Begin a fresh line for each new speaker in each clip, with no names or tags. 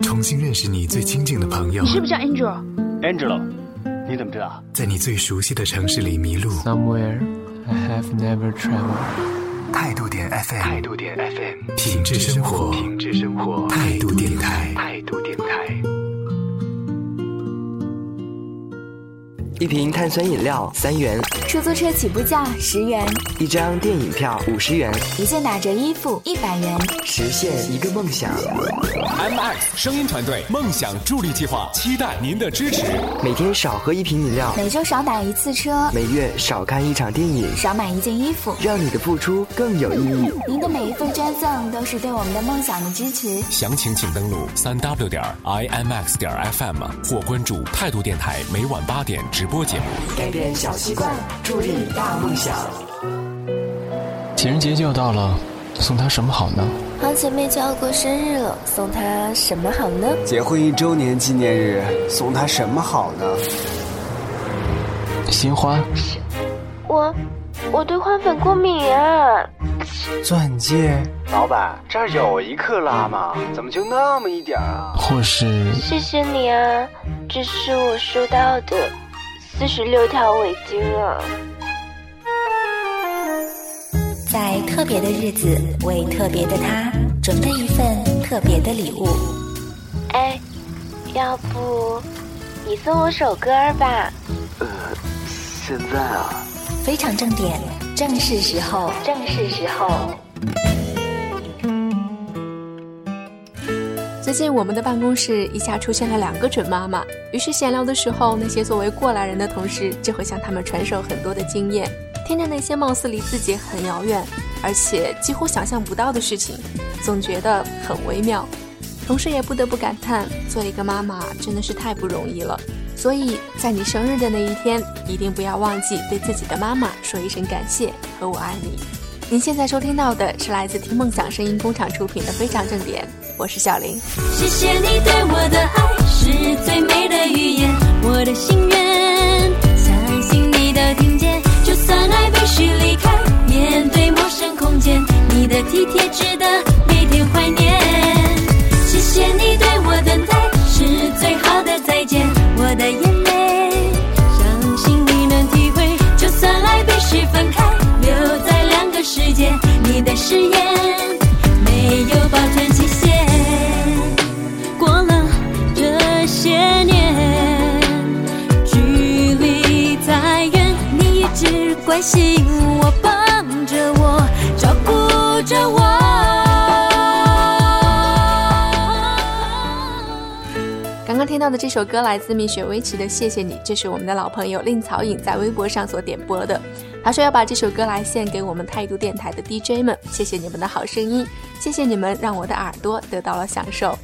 重新认识你最亲近的朋友。
你是不是叫 Angel？Angelo，
你怎么知道？
在你最熟悉的城市里迷路。
Somewhere I have never traveled。
态度点 FM，
态度点 FM，
品质生活，
品质生活，
态度电台，
态度电台。
一瓶碳酸饮料三元，
出租车起步价十元，
一张电影票五十元，
一件打折衣服一百元，
实现一个梦想。
M X 声音团队梦想助力计划，期待您的支持。
每天少喝一瓶饮料，
每周少打一次车，
每月少看一场电影，
少买一件衣服，
让你的付出更有意义。
您的每一份捐赠都是对我们的梦想的支持。
详情请登录三 W 点 I M X 点 F M 或关注态度电台，每晚八点直播节目。
改变小习惯，助力大梦想。
情人节就要到了，送她什么好呢？
好姐妹就要过生日了，送她什么好呢？
结婚一周年纪念日，送她什么好呢？
鲜花。
我，我对花粉过敏啊。
钻戒。老板，这儿有一克拉吗？怎么就那么一点啊？
或是。
谢谢你啊，这是我收到的四十六条围巾啊。
在特别的日子，为特别的他准备一份特别的礼物。
哎，要不你送我首歌吧？
呃，现在啊。
非常正点，正是时候，
正是时候。
近我们的办公室一下出现了两个准妈妈，于是闲聊的时候，那些作为过来人的同事就会向他们传授很多的经验。听着那些貌似离自己很遥远，而且几乎想象不到的事情，总觉得很微妙。同时也不得不感叹，做一个妈妈真的是太不容易了。所以在你生日的那一天，一定不要忘记对自己的妈妈说一声感谢和我爱你。您现在收听到的是来自听梦想声音工厂出品的《非常正点》，我是小林。
谢谢你对我的爱是最美的语言，我的心愿，相信你都听见。就算爱必须离开，面对陌生空间，你的体贴值得每天怀念。谢谢你对我等待，是最好的再见。我的眼泪，相信你能体会。就算爱必须分开，留在两个世界，你的誓言关心我，帮着我，照顾着我。
刚刚听到的这首歌来自蜜雪薇琪的《谢谢你》，这是我们的老朋友令草影在微博上所点播的。他说要把这首歌来献给我们态度电台的 DJ 们，谢谢你们的好声音，谢谢你们让我的耳朵得到了享受。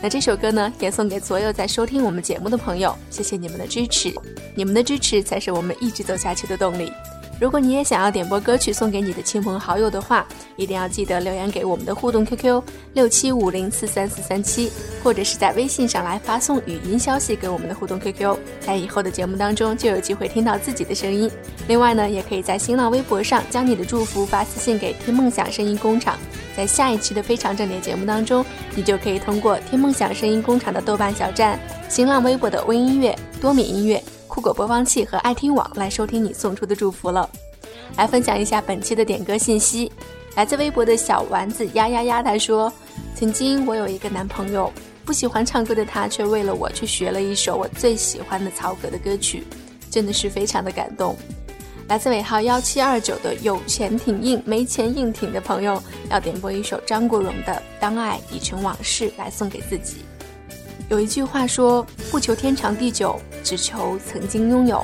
那这首歌呢，也送给所有在收听我们节目的朋友，谢谢你们的支持，你们的支持才是我们一直走下去的动力。如果你也想要点播歌曲送给你的亲朋好友的话，一定要记得留言给我们的互动 QQ 六七五零四三四三七，或者是在微信上来发送语音消息给我们的互动 QQ，在以后的节目当中就有机会听到自己的声音。另外呢，也可以在新浪微博上将你的祝福发私信给听梦想声音工厂，在下一期的非常正点节目当中，你就可以通过听梦想声音工厂的豆瓣小站、新浪微博的微音乐、多米音乐。酷狗播放器和爱听网来收听你送出的祝福了。来分享一下本期的点歌信息，来自微博的小丸子呀呀呀，他说：“曾经我有一个男朋友，不喜欢唱歌的他，却为了我去学了一首我最喜欢的曹格的歌曲，真的是非常的感动。”来自尾号幺七二九的有钱挺硬，没钱硬挺的朋友，要点播一首张国荣的《当爱已成往事》来送给自己。有一句话说：“不求天长地久。”只求曾经拥有，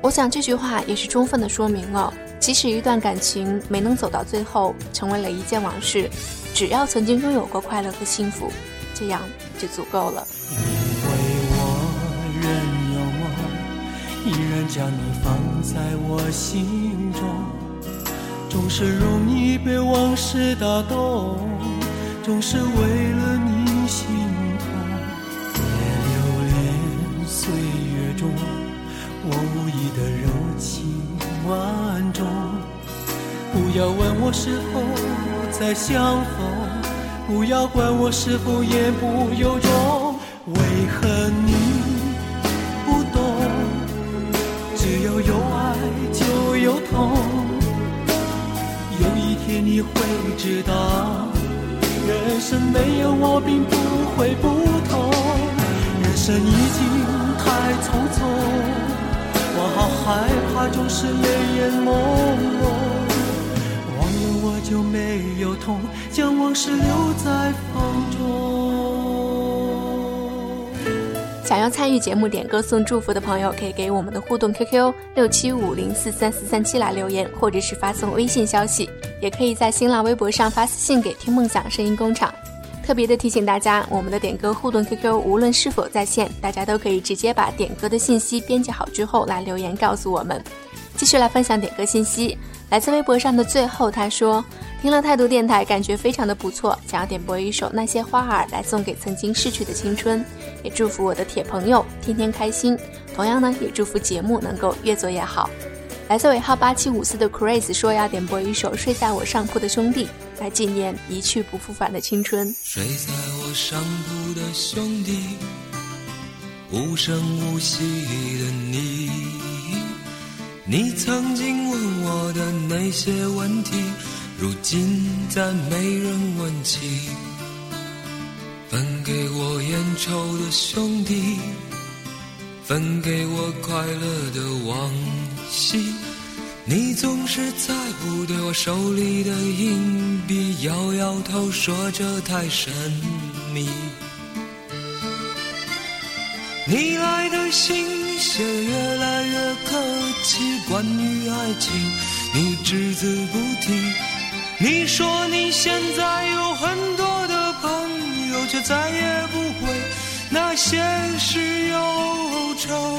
我想这句话也是充分的说明了，即使一段感情没能走到最后，成为了一件往事，只要曾经拥有过快乐和幸福，这样就足够了。
因为我仍有梦，依然将你放在我心中，总是容易被往事打动，总是为了你的柔情万种。不要问我是否再相逢，不
要管我是否言不由衷，为何你不懂？只要有爱就有痛，有一天你会知道，人生没有我并不会不同，人生已经太匆匆，我好害怕总是泪眼朦胧。忘了我就没有痛，将往事留在风中。
想要参与节目点歌送祝福的朋友，可以给我们的互动 QQ 六七五零四三四三七来留言，或者是发送微信消息，也可以在新浪微博上发私信给听梦想声音工厂。特别的提醒大家，我们的点歌互动 QQ 无论是否在线，大家都可以直接把点歌的信息编辑好之后来留言告诉我们。继续来分享点歌信息。来自微博上的最后，他说：“听了态度电台，感觉非常的不错，想要点播一首《那些花儿》来送给曾经逝去的青春，也祝福我的铁朋友天天开心。同样呢，也祝福节目能够越做越好。”来自尾号八七五四的 Chris 说要点播一首《睡在我上铺的兄弟》，来纪念一去不复返的青春。
睡在我上铺的兄弟，无声无息的你。你曾经问我的那些问题，如今再没人问起。分给我烟抽的兄弟，分给我快乐的往昔。你总是在不对我手里的硬币摇摇头，说这太神秘。你来的信。写越来越客气，关于爱情，你只字不提。你说你现在有很多的朋友，却再也不会那些事忧愁。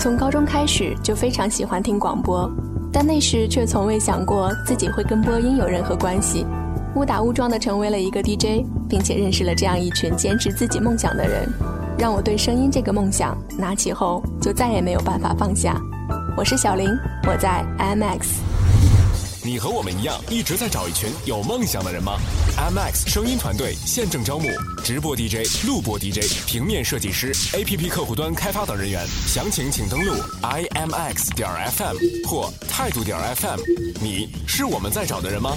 从高中开始就非常喜欢听广播，但那时却从未想过自己会跟播音有任何关系。误打误撞的成为了一个 DJ，并且认识了这样一群坚持自己梦想的人，让我对声音这个梦想拿起后就再也没有办法放下。我是小林，我在 IMX。
你和我们一样一直在找一群有梦想的人吗？IMX 声音团队现正招募直播 DJ、录播 DJ、平面设计师、APP 客户端开发等人员，详情请登录 IMX 点 FM 或态度点 FM。你是我们在找的人吗？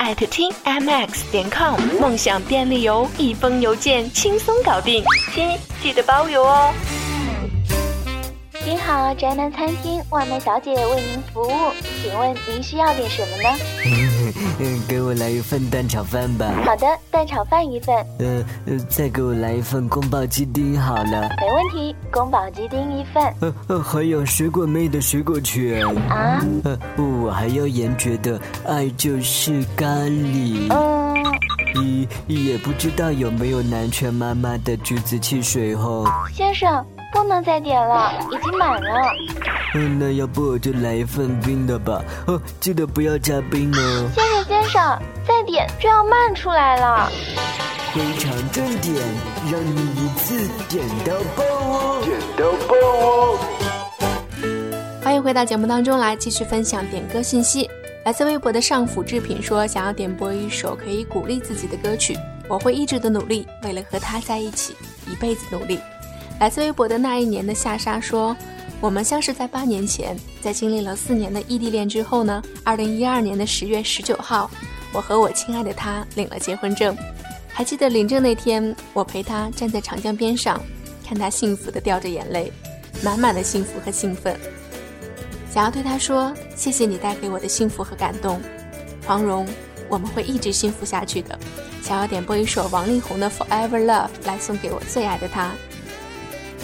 艾特听 mx 点 com，梦想便利邮，一封邮件轻松搞定，亲记得包邮哦。
您好，宅男餐厅外卖小姐为您服务，请问您需要点什么呢？
嗯，给我来一份蛋炒饭吧。
好的，蛋炒饭一份。
呃呃，再给我来一份宫保鸡丁好了。
没问题，宫保鸡丁一份。
呃呃，还有水果妹的水果卷。
啊？
呃，我还要严爵的爱就是咖喱。
嗯。
咦，也不知道有没有南拳妈妈的橘子汽水哦。
先生。不能再点了，已经满了。
嗯，那要不我就来一份冰的吧。哦，记得不要加冰哦。
先生先生，再点就要慢出来了。
非常正点，让你一次点到爆哦！
点到爆哦！
欢迎回到节目当中来，继续分享点歌信息。来自微博的上府制品说，想要点播一首可以鼓励自己的歌曲。我会一直的努力，为了和他在一起，一辈子努力。来自微博的那一年的夏莎说：“我们相识在八年前，在经历了四年的异地恋之后呢，二零一二年的十月十九号，我和我亲爱的他领了结婚证。还记得领证那天，我陪他站在长江边上，看他幸福的掉着眼泪，满满的幸福和兴奋。想要对他说：“谢谢你带给我的幸福和感动，黄蓉，我们会一直幸福下去的。”想要点播一首王力宏的《Forever Love》来送给我最爱的他。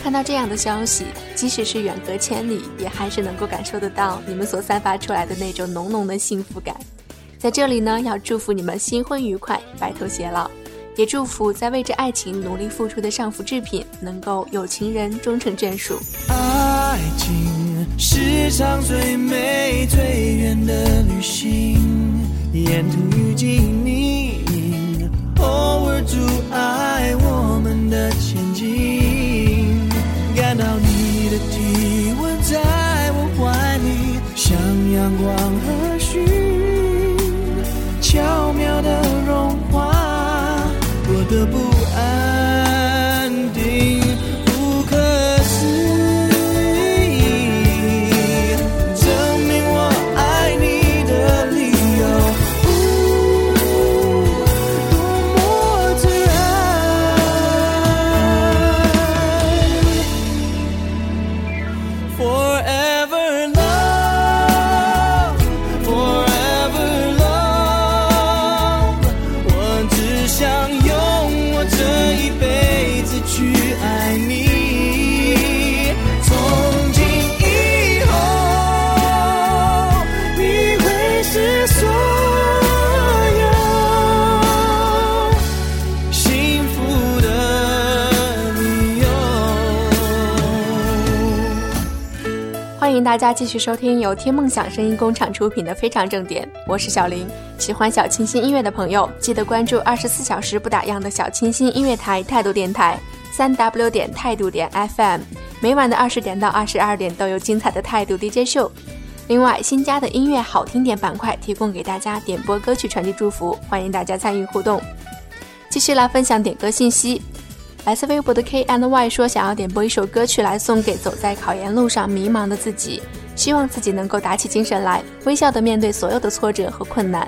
看到这样的消息，即使是远隔千里，也还是能够感受得到你们所散发出来的那种浓浓的幸福感。在这里呢，要祝福你们新婚愉快，白头偕老，也祝福在为着爱情努力付出的上福制品能够有情人终成眷属。
爱情是场最美最远的旅行，沿途遇见你，偶尔阻碍我阳光和煦，巧妙
大家继续收听由天梦想声音工厂出品的《非常正点》，我是小林。喜欢小清新音乐的朋友，记得关注二十四小时不打烊的小清新音乐台态度电台，三 w 点态度点 fm。每晚的二十点到二十二点都有精彩的态度 DJ 秀。另外，新加的音乐好听点板块提供给大家点播歌曲，传递祝福，欢迎大家参与互动。继续来分享点歌信息。来自微博的 K and Y 说，想要点播一首歌曲来送给走在考研路上迷茫的自己，希望自己能够打起精神来，微笑的面对所有的挫折和困难。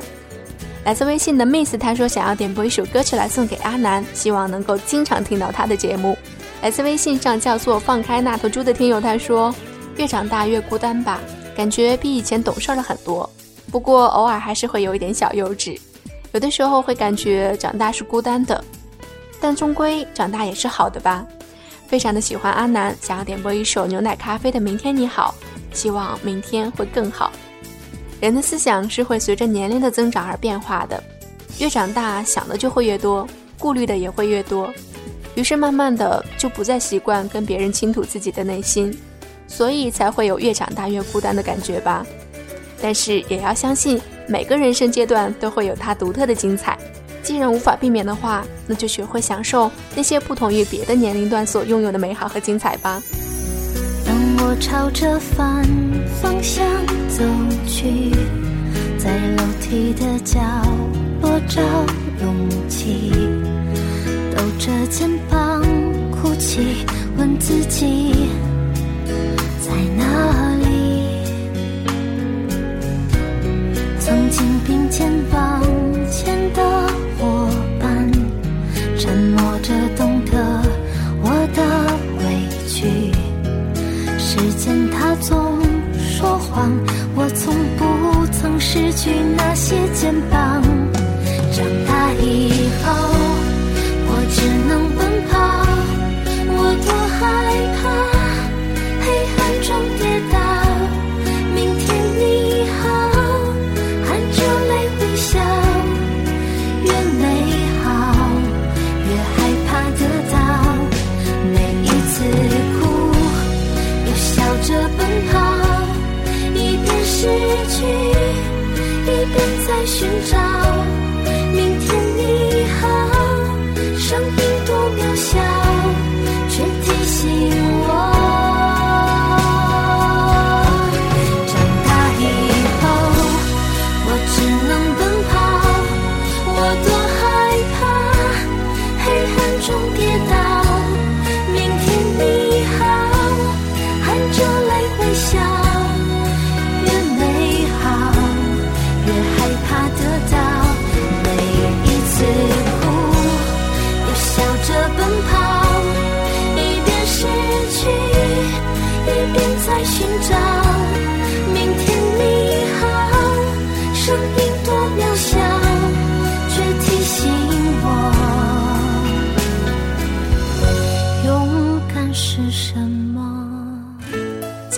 来自微信的 Miss 他说，想要点播一首歌曲来送给阿南，希望能够经常听到他的节目。来自微信上叫做放开那头猪的听友他说，越长大越孤单吧，感觉比以前懂事了很多，不过偶尔还是会有一点小幼稚，有的时候会感觉长大是孤单的。但终归长大也是好的吧，非常的喜欢阿南，想要点播一首牛奶咖啡的《明天你好》，希望明天会更好。人的思想是会随着年龄的增长而变化的，越长大想的就会越多，顾虑的也会越多，于是慢慢的就不再习惯跟别人倾吐自己的内心，所以才会有越长大越孤单的感觉吧。但是也要相信，每个人生阶段都会有它独特的精彩。既然无法避免的话，那就学会享受那些不同于别的年龄段所拥有的美好和精彩吧。
当我朝着反方向走去，在楼梯的角落找勇气，抖着肩膀哭泣，问自己在哪里？曾经并肩往那些肩膀。寻找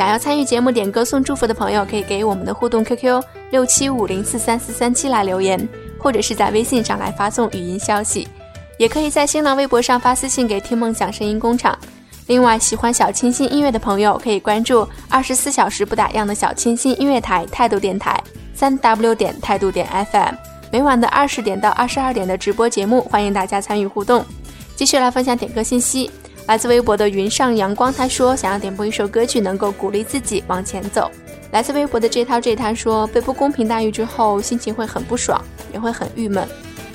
想要参与节目点歌送祝福的朋友，可以给我们的互动 QQ 六七五零四三四三七来留言，或者是在微信上来发送语音消息，也可以在新浪微博上发私信给听梦想声音工厂。另外，喜欢小清新音乐的朋友可以关注二十四小时不打烊的小清新音乐台态度电台，三 W 点态度点 FM，每晚的二十点到二十二点的直播节目，欢迎大家参与互动。继续来分享点歌信息，来自微博的云上阳光，他说想要点播一首歌曲，能够鼓励自己往前走。来自微博的这涛这他说被不公平待遇之后，心情会很不爽，也会很郁闷，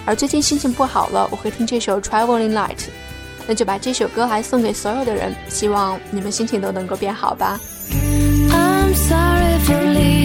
而最近心情不好了，我会听这首 Traveling Light。那就把这首歌还送给所有的人，希望你们心情都能够变好吧 i'm sorry for leave。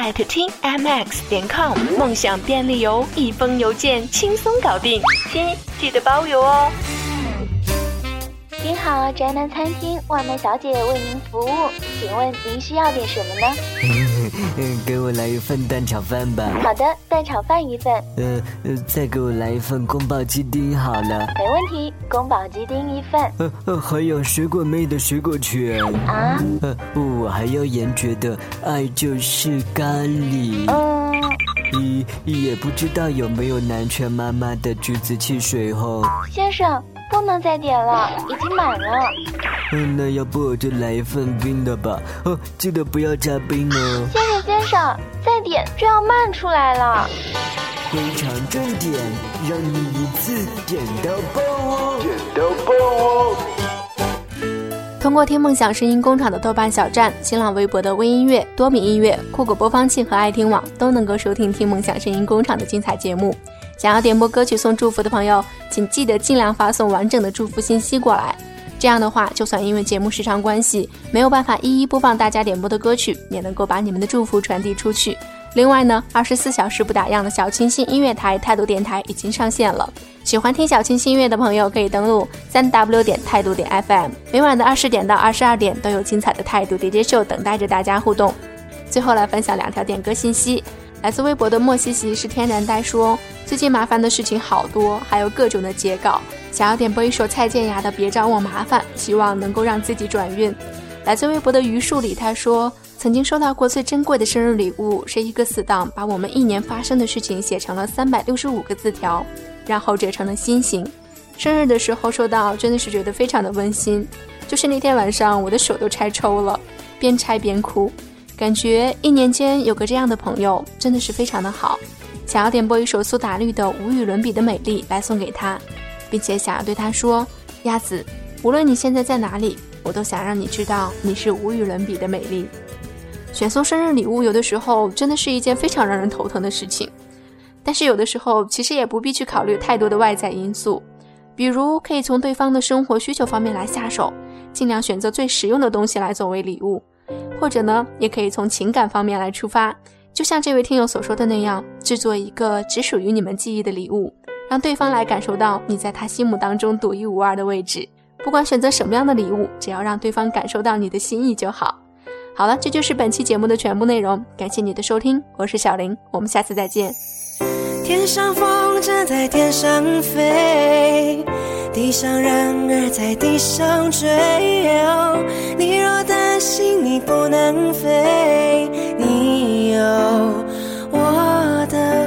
艾特听 mx 点 com，梦想便利邮，一封邮件轻松搞定，亲记得包邮哦。
您好，宅男餐厅，外卖小姐为您服务，请问您需要点什么呢？
嗯，给我来一份蛋炒饭吧。
好的，蛋炒饭一份。
呃呃，再给我来一份宫保鸡丁好了。
没问题，宫保鸡丁一份。
呃呃，还有水果妹的水果卷。
啊？
呃，我还要严爵的爱就是咖喱。
嗯。
咦，也不知道有没有南拳妈妈的橘子汽水哦。
先生。不能再点了，已经满了。
嗯，那要不我就来一份冰的吧。哦，记得不要加冰哦。
先生先生，再点就要漫出来了。
非常正点，让你一次点到爆哦！
点到爆哦！
通过听梦想声音工厂的豆瓣小站、新浪微博的微音乐、多米音乐、酷狗播放器和爱听网，都能够收听听梦想声音工厂的精彩节目。想要点播歌曲送祝福的朋友，请记得尽量发送完整的祝福信息过来。这样的话，就算因为节目时长关系没有办法一一播放大家点播的歌曲，也能够把你们的祝福传递出去。另外呢，二十四小时不打烊的小清新音乐台态度电台已经上线了。喜欢听小清新音乐的朋友，可以登录三 w 点态度点 fm，每晚的二十点到二十二点都有精彩的态度 DJ 秀等待着大家互动。最后来分享两条点歌信息。来自微博的莫西西是天然呆说，最近麻烦的事情好多，还有各种的截稿，想要点播一首蔡健雅的《别找我麻烦》，希望能够让自己转运。来自微博的榆树里他说，曾经收到过最珍贵的生日礼物是一个死党把我们一年发生的事情写成了三百六十五个字条，然后折成了心形。生日的时候收到，真的是觉得非常的温馨。就是那天晚上，我的手都拆抽了，边拆边哭。感觉一年间有个这样的朋友真的是非常的好，想要点播一首苏打绿的《无与伦比的美丽》来送给他，并且想要对他说：“鸭子，无论你现在在哪里，我都想让你知道你是无与伦比的美丽。”选送生日礼物有的时候真的是一件非常让人头疼的事情，但是有的时候其实也不必去考虑太多的外在因素，比如可以从对方的生活需求方面来下手，尽量选择最实用的东西来作为礼物。或者呢，也可以从情感方面来出发，就像这位听友所说的那样，制作一个只属于你们记忆的礼物，让对方来感受到你在他心目当中独一无二的位置。不管选择什么样的礼物，只要让对方感受到你的心意就好。好了，这就是本期节目的全部内容，感谢你的收听，我是小林，我们下次再见。
天上风筝在天上飞，地上人儿在地上追。你若担心你不能飞，你有我的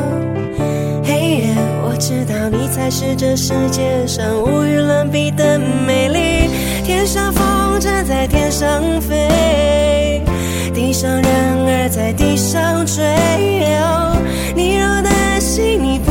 知道你才是这世界上无与伦比的美丽。天上风筝在天上飞，地上人儿在地上追。你若担心你不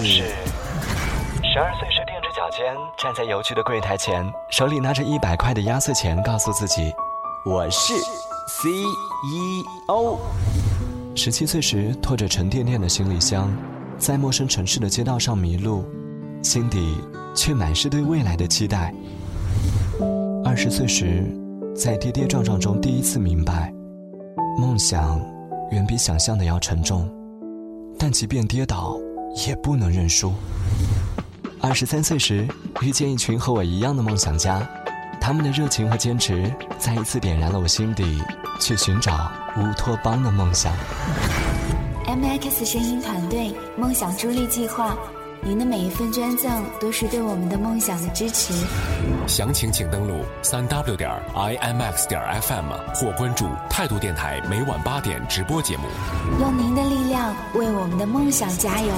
是十二岁时踮着脚尖站在邮局的柜台前，手里拿着一百块的压岁钱，告诉自己：“我是 CEO。”十七岁时拖着沉甸甸的行李箱，在陌生城市的街道上迷路，心底却满是对未来的期待。二十岁时，在跌跌撞撞中第一次明白，梦想远比想象的要沉重，但即便跌倒，也不能认输。二十三岁时，遇见一群和我一样的梦想家，他们的热情和坚持再一次点燃了我心底去寻找乌托邦的梦想。
MX 声音团队梦想助力计划，您的每一份捐赠都是对我们的梦想的支持。
详情请登录三 w 点 imx 点 fm 或关注态度电台每晚八点直播节目。
用您的力量为我们的梦想加油。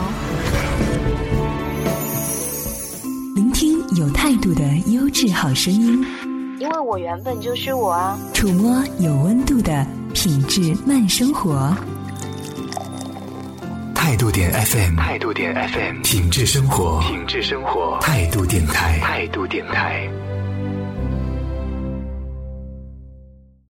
聆听有态度的优质好声音，
因为我原本就是我啊。
触摸有温度的品质慢生活。
态度点 FM，
态度点 FM，
品质生活，
品质生活，
态度电台，
态度电台。